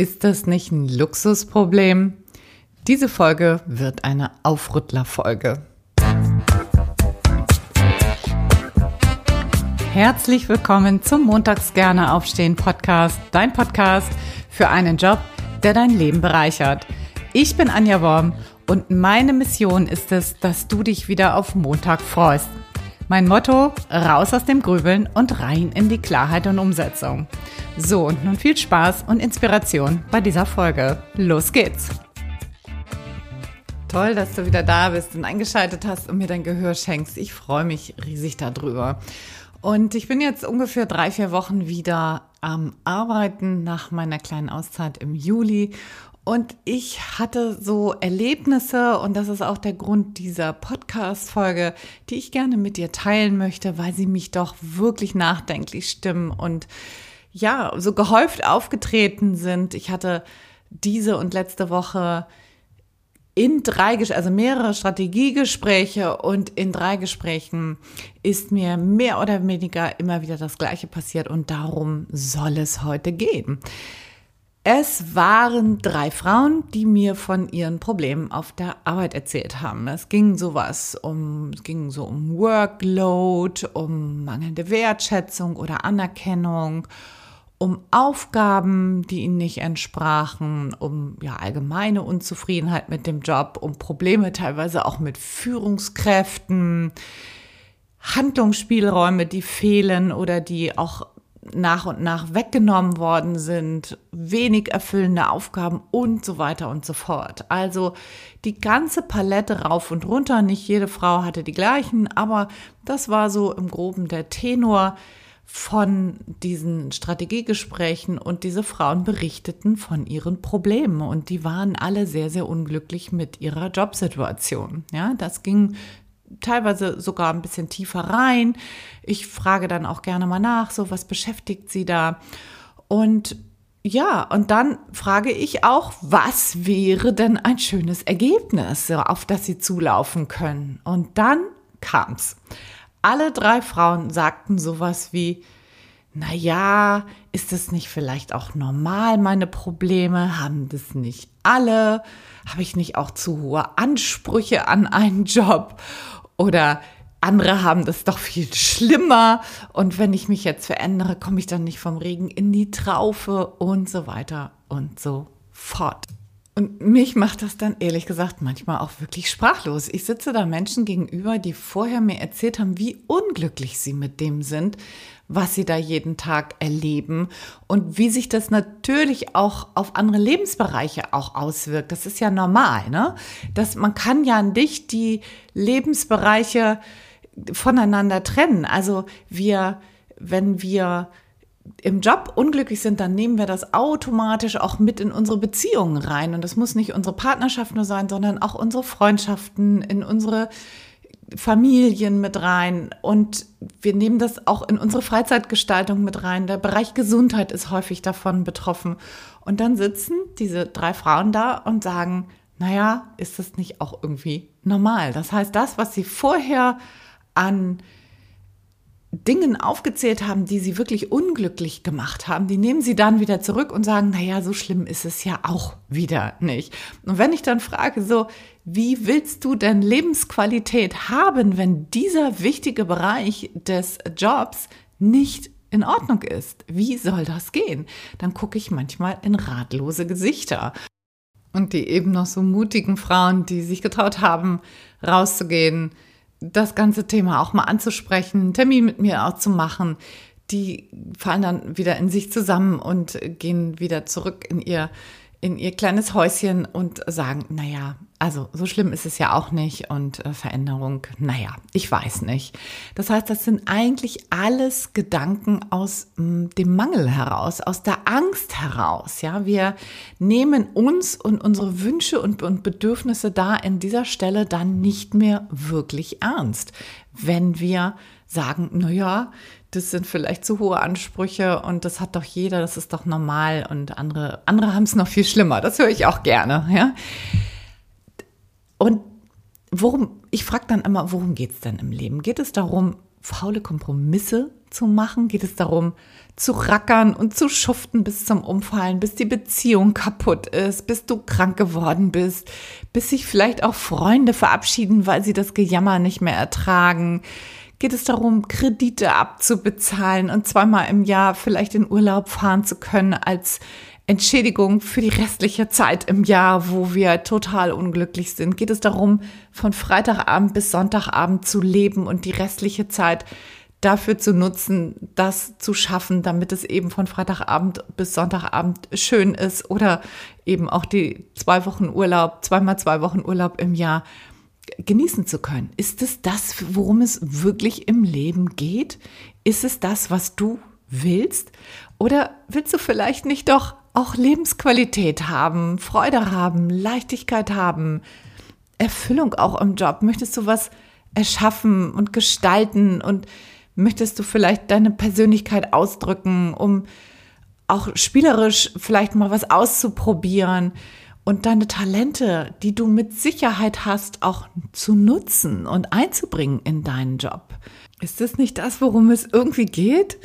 Ist das nicht ein Luxusproblem? Diese Folge wird eine Aufrüttlerfolge. Herzlich willkommen zum Montags gerne aufstehen Podcast, dein Podcast für einen Job, der dein Leben bereichert. Ich bin Anja Worm und meine Mission ist es, dass du dich wieder auf Montag freust. Mein Motto, raus aus dem Grübeln und rein in die Klarheit und Umsetzung. So, und nun viel Spaß und Inspiration bei dieser Folge. Los geht's! Toll, dass du wieder da bist und eingeschaltet hast und mir dein Gehör schenkst. Ich freue mich riesig darüber. Und ich bin jetzt ungefähr drei, vier Wochen wieder am Arbeiten nach meiner kleinen Auszeit im Juli und ich hatte so Erlebnisse, und das ist auch der Grund dieser Podcast-Folge, die ich gerne mit dir teilen möchte, weil sie mich doch wirklich nachdenklich stimmen und ja, so gehäuft aufgetreten sind. Ich hatte diese und letzte Woche in drei, also mehrere Strategiegespräche und in drei Gesprächen ist mir mehr oder weniger immer wieder das Gleiche passiert und darum soll es heute gehen. Es waren drei Frauen, die mir von ihren Problemen auf der Arbeit erzählt haben. Es ging sowas um, es ging so um Workload, um mangelnde Wertschätzung oder Anerkennung, um Aufgaben, die ihnen nicht entsprachen, um ja allgemeine Unzufriedenheit mit dem Job, um Probleme teilweise auch mit Führungskräften, Handlungsspielräume, die fehlen oder die auch nach und nach weggenommen worden sind, wenig erfüllende Aufgaben und so weiter und so fort. Also die ganze Palette rauf und runter. Nicht jede Frau hatte die gleichen, aber das war so im groben der Tenor von diesen Strategiegesprächen und diese Frauen berichteten von ihren Problemen und die waren alle sehr, sehr unglücklich mit ihrer Jobsituation. Ja, das ging teilweise sogar ein bisschen tiefer rein. Ich frage dann auch gerne mal nach, so was beschäftigt Sie da? Und ja, und dann frage ich auch, was wäre denn ein schönes Ergebnis, auf das Sie zulaufen können? Und dann kam's. Alle drei Frauen sagten sowas wie, na ja, ist es nicht vielleicht auch normal, meine Probleme? Haben das nicht alle? Habe ich nicht auch zu hohe Ansprüche an einen Job? Oder andere haben das doch viel schlimmer. Und wenn ich mich jetzt verändere, komme ich dann nicht vom Regen in die Traufe und so weiter und so fort. Und mich macht das dann ehrlich gesagt manchmal auch wirklich sprachlos. Ich sitze da Menschen gegenüber, die vorher mir erzählt haben, wie unglücklich sie mit dem sind, was sie da jeden Tag erleben und wie sich das natürlich auch auf andere Lebensbereiche auch auswirkt. Das ist ja normal, ne? Dass man kann ja nicht die Lebensbereiche voneinander trennen. Also wir, wenn wir im Job unglücklich sind, dann nehmen wir das automatisch auch mit in unsere Beziehungen rein. Und das muss nicht unsere Partnerschaft nur sein, sondern auch unsere Freundschaften, in unsere Familien mit rein und wir nehmen das auch in unsere Freizeitgestaltung mit rein. Der Bereich Gesundheit ist häufig davon betroffen. Und dann sitzen diese drei Frauen da und sagen, naja, ist das nicht auch irgendwie normal? Das heißt, das, was sie vorher an Dingen aufgezählt haben, die sie wirklich unglücklich gemacht haben, die nehmen sie dann wieder zurück und sagen, naja, so schlimm ist es ja auch wieder nicht. Und wenn ich dann frage, so, wie willst du denn Lebensqualität haben, wenn dieser wichtige Bereich des Jobs nicht in Ordnung ist? Wie soll das gehen? Dann gucke ich manchmal in ratlose Gesichter. Und die eben noch so mutigen Frauen, die sich getraut haben, rauszugehen, das ganze Thema auch mal anzusprechen, einen Termin mit mir auch zu machen, die fallen dann wieder in sich zusammen und gehen wieder zurück in ihr in ihr kleines Häuschen und sagen, naja, also so schlimm ist es ja auch nicht und äh, Veränderung, naja, ich weiß nicht. Das heißt, das sind eigentlich alles Gedanken aus mh, hm, dem Mangel heraus, aus der Angst heraus. Ja, wir nehmen uns und unsere Wünsche und, und Bedürfnisse da in dieser Stelle dann nicht mehr wirklich ernst, wenn wir sagen, naja, das sind vielleicht zu hohe Ansprüche und das hat doch jeder, das ist doch normal und andere, andere haben es noch viel schlimmer. Das höre ich auch gerne, ja. Und worum, ich frage dann immer, worum geht es denn im Leben? Geht es darum, faule Kompromisse zu machen? Geht es darum, zu rackern und zu schuften bis zum Umfallen, bis die Beziehung kaputt ist, bis du krank geworden bist, bis sich vielleicht auch Freunde verabschieden, weil sie das Gejammer nicht mehr ertragen? Geht es darum, Kredite abzubezahlen und zweimal im Jahr vielleicht in Urlaub fahren zu können als Entschädigung für die restliche Zeit im Jahr, wo wir total unglücklich sind? Geht es darum, von Freitagabend bis Sonntagabend zu leben und die restliche Zeit dafür zu nutzen, das zu schaffen, damit es eben von Freitagabend bis Sonntagabend schön ist oder eben auch die zwei Wochen Urlaub, zweimal zwei Wochen Urlaub im Jahr genießen zu können. Ist es das, worum es wirklich im Leben geht? Ist es das, was du willst? Oder willst du vielleicht nicht doch auch Lebensqualität haben, Freude haben, Leichtigkeit haben, Erfüllung auch im Job? Möchtest du was erschaffen und gestalten und möchtest du vielleicht deine Persönlichkeit ausdrücken, um auch spielerisch vielleicht mal was auszuprobieren und deine Talente, die du mit Sicherheit hast, auch zu nutzen und einzubringen in deinen Job. Ist das nicht das, worum es irgendwie geht?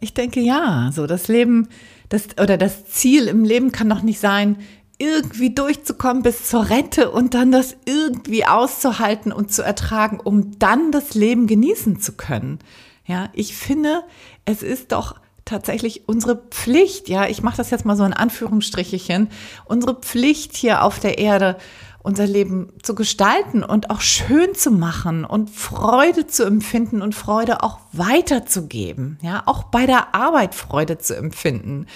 Ich denke ja, so das Leben, das oder das Ziel im Leben kann doch nicht sein, irgendwie durchzukommen bis zur Rente und dann das irgendwie auszuhalten und zu ertragen, um dann das Leben genießen zu können. Ja, ich finde, es ist doch tatsächlich unsere Pflicht, ja, ich mache das jetzt mal so in Anführungsstrichechen, unsere Pflicht hier auf der Erde, unser Leben zu gestalten und auch schön zu machen und Freude zu empfinden und Freude auch weiterzugeben, ja, auch bei der Arbeit Freude zu empfinden.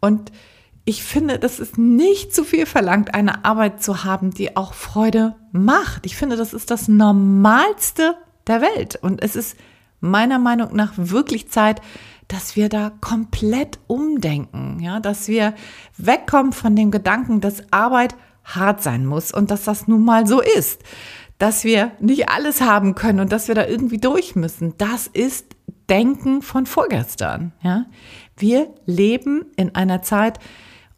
Und ich finde, das ist nicht zu viel verlangt, eine Arbeit zu haben, die auch Freude macht. Ich finde, das ist das Normalste der Welt. Und es ist meiner Meinung nach wirklich Zeit, dass wir da komplett umdenken, ja, dass wir wegkommen von dem Gedanken, dass Arbeit hart sein muss und dass das nun mal so ist, dass wir nicht alles haben können und dass wir da irgendwie durch müssen. Das ist Denken von vorgestern, ja. Wir leben in einer Zeit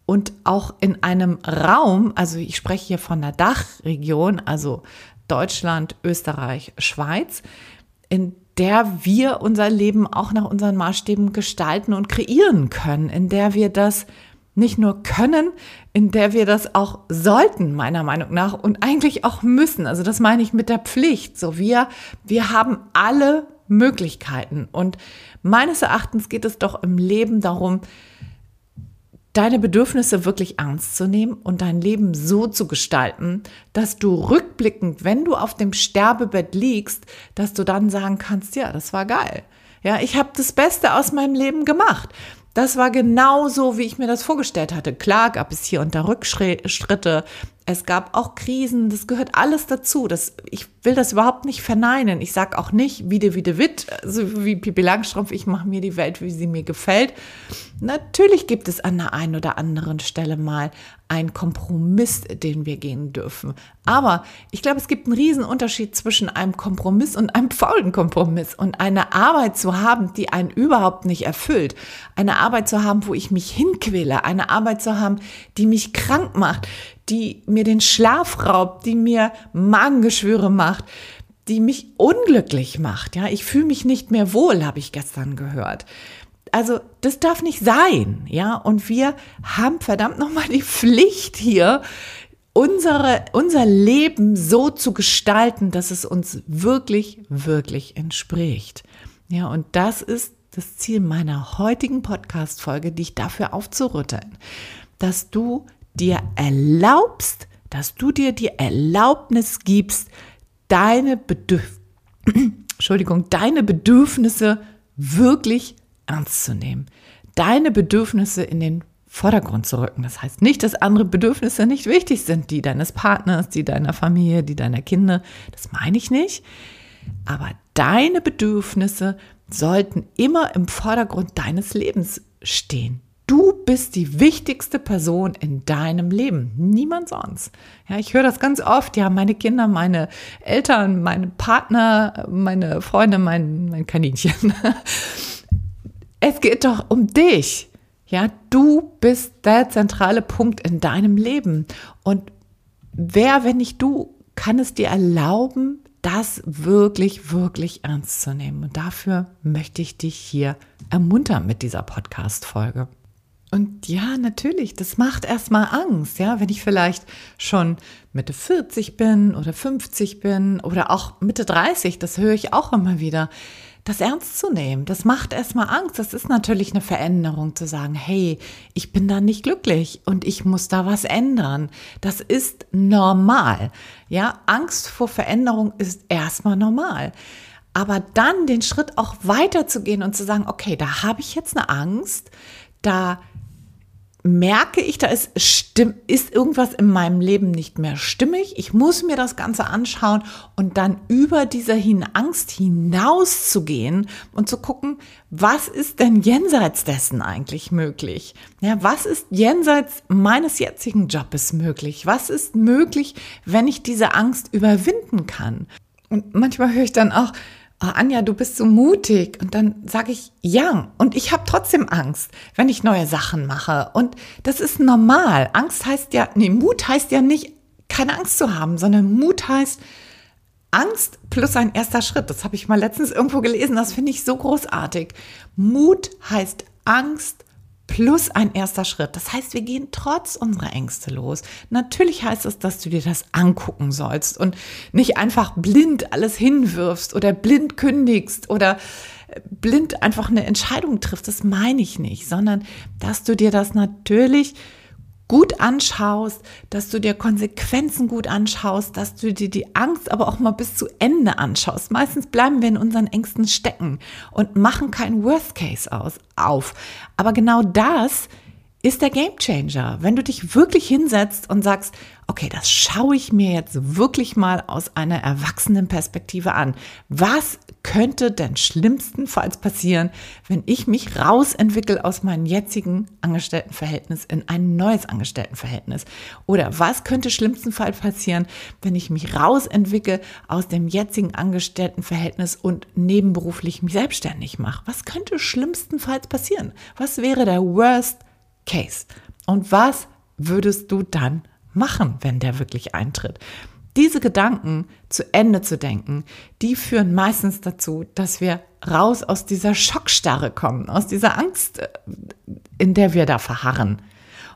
und auch in einem Raum, also ich spreche hier von der Dachregion, also Deutschland, Österreich, Schweiz, in der wir unser Leben auch nach unseren Maßstäben gestalten und kreieren können, in der wir das nicht nur können, in der wir das auch sollten, meiner Meinung nach, und eigentlich auch müssen. Also das meine ich mit der Pflicht. So wir, wir haben alle Möglichkeiten. Und meines Erachtens geht es doch im Leben darum, deine Bedürfnisse wirklich ernst zu nehmen und dein Leben so zu gestalten, dass du rückblickend, wenn du auf dem Sterbebett liegst, dass du dann sagen kannst, ja, das war geil. Ja, ich habe das Beste aus meinem Leben gemacht. Das war genau so, wie ich mir das vorgestellt hatte. Klar gab es hier und da Rückschritte. Es gab auch Krisen. Das gehört alles dazu. Das, ich will das überhaupt nicht verneinen. Ich sage auch nicht, wie de, wie de Witt, so wie Pippi Langstrumpf, ich mache mir die Welt, wie sie mir gefällt. Natürlich gibt es an der einen oder anderen Stelle mal einen Kompromiss, den wir gehen dürfen. Aber ich glaube, es gibt einen riesen Unterschied zwischen einem Kompromiss und einem faulen Kompromiss und eine Arbeit zu haben, die einen überhaupt nicht erfüllt. Eine Arbeit zu haben, wo ich mich hinquäle. Eine Arbeit zu haben, die mich krank macht, die mir den Schlaf raubt, die mir Magengeschwüre macht, die mich unglücklich macht. Ja, ich fühle mich nicht mehr wohl, habe ich gestern gehört. Also, das darf nicht sein, ja. Und wir haben verdammt nochmal die Pflicht hier, unsere, unser Leben so zu gestalten, dass es uns wirklich, wirklich entspricht. Ja, und das ist das Ziel meiner heutigen Podcast-Folge, dich dafür aufzurütteln, dass du dir erlaubst, dass du dir die Erlaubnis gibst, deine Bedürf Entschuldigung, deine Bedürfnisse wirklich ernst zu nehmen, deine Bedürfnisse in den Vordergrund zu rücken. Das heißt nicht, dass andere Bedürfnisse nicht wichtig sind, die deines Partners, die deiner Familie, die deiner Kinder. Das meine ich nicht. Aber deine Bedürfnisse sollten immer im Vordergrund deines Lebens stehen. Du bist die wichtigste Person in deinem Leben, niemand sonst. Ja, ich höre das ganz oft. Ja, meine Kinder, meine Eltern, meine Partner, meine Freunde, mein, mein Kaninchen. Es geht doch um dich. Ja, du bist der zentrale Punkt in deinem Leben. Und wer, wenn nicht du, kann es dir erlauben, das wirklich, wirklich ernst zu nehmen. Und dafür möchte ich dich hier ermuntern mit dieser Podcast-Folge. Und ja, natürlich, das macht erstmal Angst, ja, wenn ich vielleicht schon Mitte 40 bin oder 50 bin oder auch Mitte 30, das höre ich auch immer wieder. Das ernst zu nehmen, das macht erstmal Angst. Das ist natürlich eine Veränderung zu sagen, hey, ich bin da nicht glücklich und ich muss da was ändern. Das ist normal. Ja, Angst vor Veränderung ist erstmal normal. Aber dann den Schritt auch weiterzugehen und zu sagen, okay, da habe ich jetzt eine Angst, da merke ich, da ist, stimm, ist irgendwas in meinem Leben nicht mehr stimmig. Ich muss mir das Ganze anschauen und dann über diese Angst hinauszugehen und zu gucken, was ist denn jenseits dessen eigentlich möglich? Ja, was ist jenseits meines jetzigen Jobs möglich? Was ist möglich, wenn ich diese Angst überwinden kann? Und manchmal höre ich dann auch, oh, Anja, du bist so mutig. Und dann sage ich, ja, und ich habe trotzdem Angst, wenn ich neue Sachen mache. Und das ist normal. Angst heißt ja, nee, Mut heißt ja nicht, keine Angst zu haben, sondern Mut heißt, Angst plus ein erster Schritt. Das habe ich mal letztens irgendwo gelesen. Das finde ich so großartig. Mut heißt Angst plus ein erster Schritt. Das heißt, wir gehen trotz unserer Ängste los. Natürlich heißt es, dass du dir das angucken sollst und nicht einfach blind alles hinwirfst oder blind kündigst oder äh, blind einfach eine Entscheidung triffst. Das meine ich nicht, sondern dass du dir das natürlich gut anschaust, dass du dir Konsequenzen gut anschaust, dass du dir die Angst aber auch mal bis zu Ende anschaust. Meistens bleiben wir in unseren Ängsten stecken und machen keinen Worst Case aus, auf. Aber genau das ist der Game Changer. Wenn du dich wirklich hinsetzt und sagst, okay, das schaue ich mir jetzt wirklich mal aus einer erwachsenen Perspektive an. Was könnte denn schlimmstenfalls passieren, wenn ich mich rausentwickle aus meinem jetzigen Angestelltenverhältnis in ein neues Angestelltenverhältnis? Oder was könnte schlimmstenfalls passieren, wenn ich mich rausentwickle aus dem jetzigen Angestelltenverhältnis und nebenberuflich mich selbstständig mache? Was könnte schlimmstenfalls passieren? Was wäre der Worst Case. Und was würdest du dann machen, wenn der wirklich eintritt? Diese Gedanken zu Ende zu denken, die führen meistens dazu, dass wir raus aus dieser Schockstarre kommen, aus dieser Angst, äh, in der wir da verharren.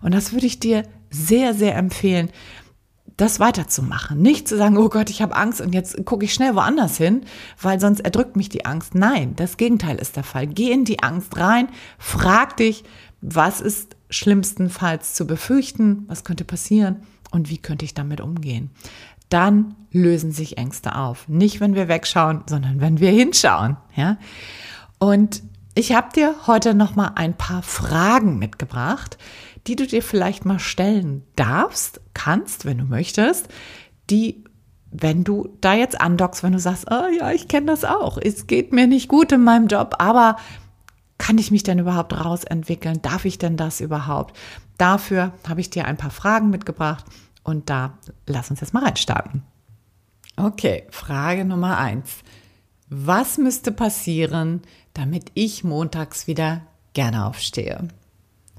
Und das würde ich dir sehr, sehr empfehlen, das weiterzumachen. Nicht zu sagen, oh Gott, ich habe Angst und jetzt gucke ich schnell woanders hin, weil sonst erdrückt mich die Angst. Nein, das Gegenteil ist der Fall. Geh in die Angst rein, frag dich, was ist schlimmstenfalls zu befürchten, was könnte passieren und wie könnte ich damit umgehen. Dann lösen sich Ängste auf. Nicht, wenn wir wegschauen, sondern wenn wir hinschauen. Ja? Und ich habe dir heute noch mal ein paar Fragen mitgebracht, die du dir vielleicht mal stellen darfst, kannst, wenn du möchtest, die wenn du da jetzt andockst, wenn du sagst, oh ja, ich kenne das auch, es geht mir nicht gut in meinem Job, aber kann ich mich denn überhaupt rausentwickeln? Darf ich denn das überhaupt? Dafür habe ich dir ein paar Fragen mitgebracht und da lass uns jetzt mal reinstarten. Okay, Frage Nummer eins. Was müsste passieren, damit ich montags wieder gerne aufstehe?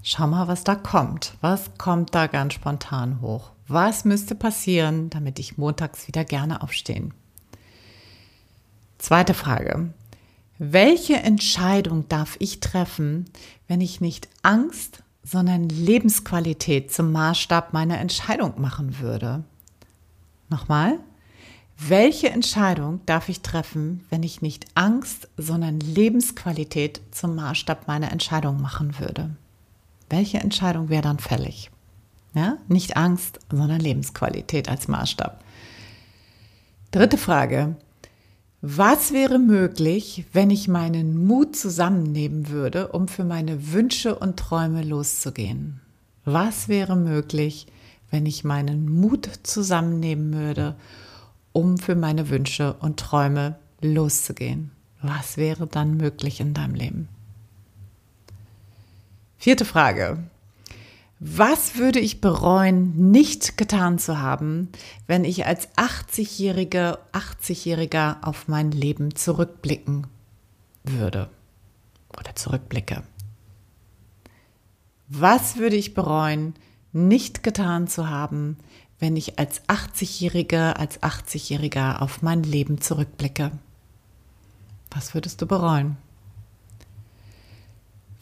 Schau mal, was da kommt. Was kommt da ganz spontan hoch? Was müsste passieren, damit ich montags wieder gerne aufstehen? Zweite Frage. Welche Entscheidung darf ich treffen, wenn ich nicht Angst, sondern Lebensqualität zum Maßstab meiner Entscheidung machen würde? Nochmal. Welche Entscheidung darf ich treffen, wenn ich nicht Angst, sondern Lebensqualität zum Maßstab meiner Entscheidung machen würde? Welche Entscheidung wäre dann fällig? Ja? Nicht Angst, sondern Lebensqualität als Maßstab. Dritte Frage. Was wäre möglich, wenn ich meinen Mut zusammennehmen würde, um für meine Wünsche und Träume loszugehen? Was wäre möglich, wenn ich meinen Mut zusammennehmen würde, um für meine Wünsche und Träume loszugehen? Was wäre dann möglich in deinem Leben? Vierte Frage. Was würde ich bereuen, nicht getan zu haben, wenn ich als 80-Jährige, 80-Jähriger auf mein Leben zurückblicken würde oder zurückblicke? Was würde ich bereuen, nicht getan zu haben, wenn ich als 80-Jährige, als 80-Jähriger auf mein Leben zurückblicke? Was würdest du bereuen?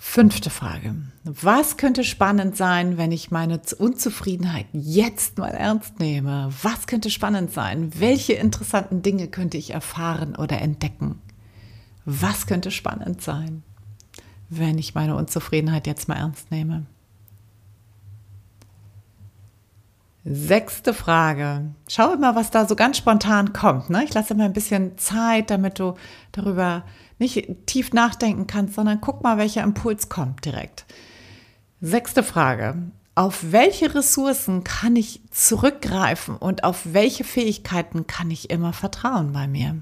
Fünfte Frage. Was könnte spannend sein, wenn ich meine Unzufriedenheit jetzt mal ernst nehme? Was könnte spannend sein? Welche interessanten Dinge könnte ich erfahren oder entdecken? Was könnte spannend sein, wenn ich meine Unzufriedenheit jetzt mal ernst nehme? Sechste Frage. Schau immer, was da so ganz spontan kommt. Ne? Ich lasse immer ein bisschen Zeit, damit du darüber nicht tief nachdenken kannst, sondern guck mal, welcher Impuls kommt direkt. Sechste Frage. Auf welche Ressourcen kann ich zurückgreifen und auf welche Fähigkeiten kann ich immer vertrauen bei mir?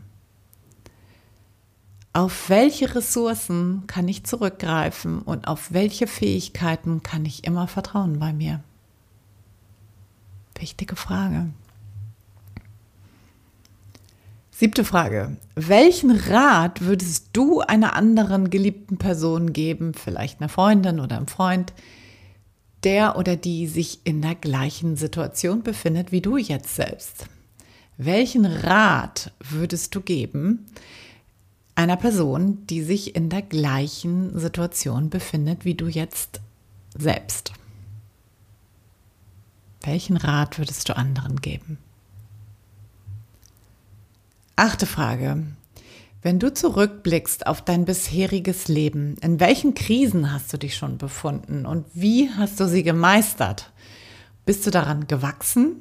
Auf welche Ressourcen kann ich zurückgreifen und auf welche Fähigkeiten kann ich immer vertrauen bei mir? Wichtige Frage. Siebte Frage. Welchen Rat würdest du einer anderen geliebten Person geben, vielleicht einer Freundin oder einem Freund, der oder die sich in der gleichen Situation befindet wie du jetzt selbst? Welchen Rat würdest du geben einer Person, die sich in der gleichen Situation befindet wie du jetzt selbst? Welchen Rat würdest du anderen geben? Achte Frage. Wenn du zurückblickst auf dein bisheriges Leben, in welchen Krisen hast du dich schon befunden und wie hast du sie gemeistert? Bist du daran gewachsen?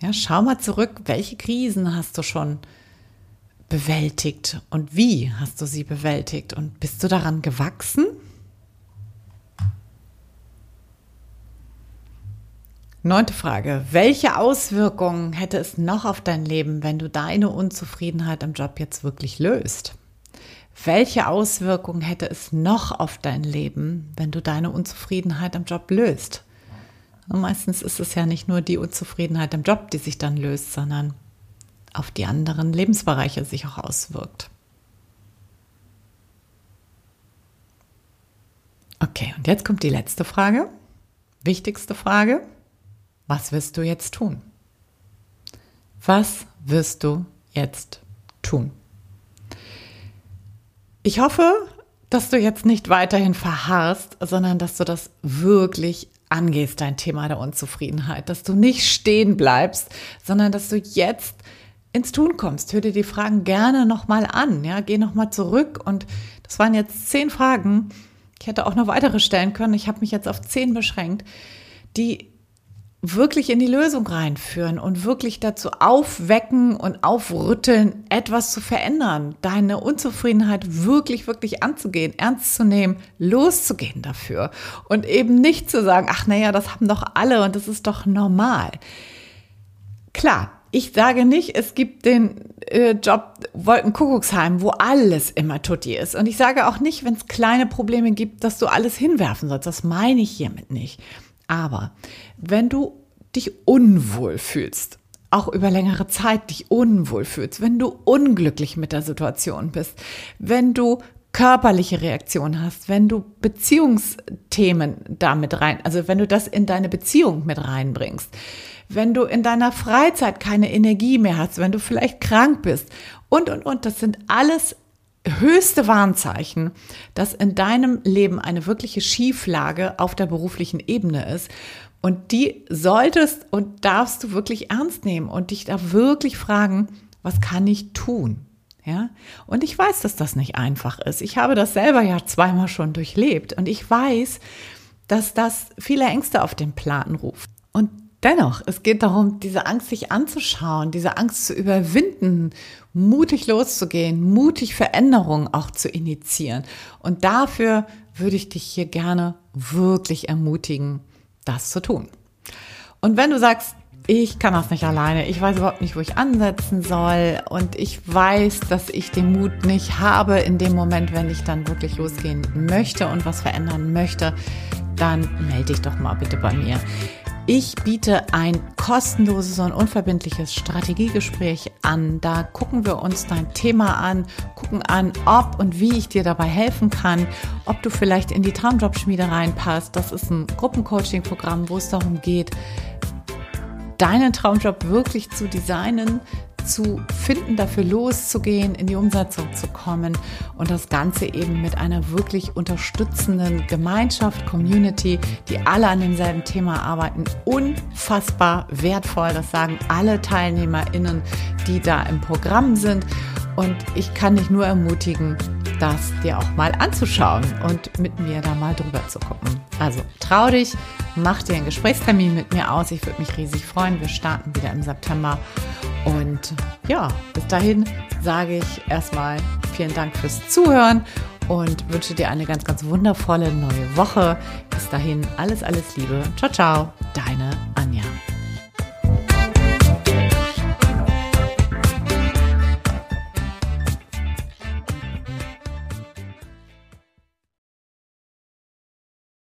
Ja, schau mal zurück, welche Krisen hast du schon bewältigt und wie hast du sie bewältigt und bist du daran gewachsen? Neunte Frage. Welche Auswirkungen hätte es noch auf dein Leben, wenn du deine Unzufriedenheit im Job jetzt wirklich löst? Welche Auswirkungen hätte es noch auf dein Leben, wenn du deine Unzufriedenheit im Job löst? Und meistens ist es ja nicht nur die Unzufriedenheit im Job, die sich dann löst, sondern auf die anderen Lebensbereiche sich auch auswirkt. Okay, und jetzt kommt die letzte Frage, wichtigste Frage. Was wirst du jetzt tun? Was wirst du jetzt tun? Ich hoffe, dass du jetzt nicht weiterhin verharrst, sondern dass du das wirklich angehst, dein Thema der Unzufriedenheit, dass du nicht stehen bleibst, sondern dass du jetzt ins Tun kommst. Hör dir die Fragen gerne nochmal an, ja, geh nochmal zurück und das waren jetzt zehn Fragen. Ich hätte auch noch weitere stellen können. Ich habe mich jetzt auf zehn beschränkt, die wirklich in die Lösung reinführen und wirklich dazu aufwecken und aufrütteln, etwas zu verändern, deine Unzufriedenheit wirklich, wirklich anzugehen, ernst zu nehmen, loszugehen dafür und eben nicht zu sagen, ach naja, das haben doch alle und das ist doch normal. Klar, ich sage nicht, es gibt den äh, Job Wolkenkuckucksheim, wo alles immer tutti ist. Und ich sage auch nicht, wenn es kleine Probleme gibt, dass du alles hinwerfen sollst. Das meine ich hiermit nicht. Aber wenn du dich unwohl fühlst, auch über längere Zeit dich unwohl fühlst, wenn du unglücklich mit der Situation bist, wenn du körperliche Reaktionen hast, wenn du Beziehungsthemen damit rein, also wenn du das in deine Beziehung mit reinbringst, wenn du in deiner Freizeit keine Energie mehr hast, wenn du vielleicht krank bist und, und, und, das sind alles höchste Warnzeichen, dass in deinem Leben eine wirkliche Schieflage auf der beruflichen Ebene ist. Und die solltest und darfst du wirklich ernst nehmen und dich da wirklich fragen, was kann ich tun? Ja? Und ich weiß, dass das nicht einfach ist. Ich habe das selber ja zweimal schon durchlebt und ich weiß, dass das viele Ängste auf den Plan ruft. Und Dennoch, es geht darum, diese Angst sich anzuschauen, diese Angst zu überwinden, mutig loszugehen, mutig Veränderungen auch zu initiieren. Und dafür würde ich dich hier gerne wirklich ermutigen, das zu tun. Und wenn du sagst, ich kann das nicht alleine, ich weiß überhaupt nicht, wo ich ansetzen soll und ich weiß, dass ich den Mut nicht habe in dem Moment, wenn ich dann wirklich losgehen möchte und was verändern möchte, dann melde dich doch mal bitte bei mir. Ich biete ein kostenloses und unverbindliches Strategiegespräch an. Da gucken wir uns dein Thema an, gucken an, ob und wie ich dir dabei helfen kann, ob du vielleicht in die Traumjobschmiede reinpasst. Das ist ein Gruppencoaching-Programm, wo es darum geht, deinen Traumjob wirklich zu designen, zu finden, dafür loszugehen, in die Umsetzung zu kommen und das Ganze eben mit einer wirklich unterstützenden Gemeinschaft, Community, die alle an demselben Thema arbeiten. Unfassbar wertvoll, das sagen alle TeilnehmerInnen, die da im Programm sind. Und ich kann dich nur ermutigen, das dir auch mal anzuschauen und mit mir da mal drüber zu gucken. Also trau dich, mach dir einen Gesprächstermin mit mir aus. Ich würde mich riesig freuen. Wir starten wieder im September. Und ja, bis dahin sage ich erstmal vielen Dank fürs Zuhören und wünsche dir eine ganz, ganz wundervolle neue Woche. Bis dahin alles, alles Liebe. Ciao, ciao, deine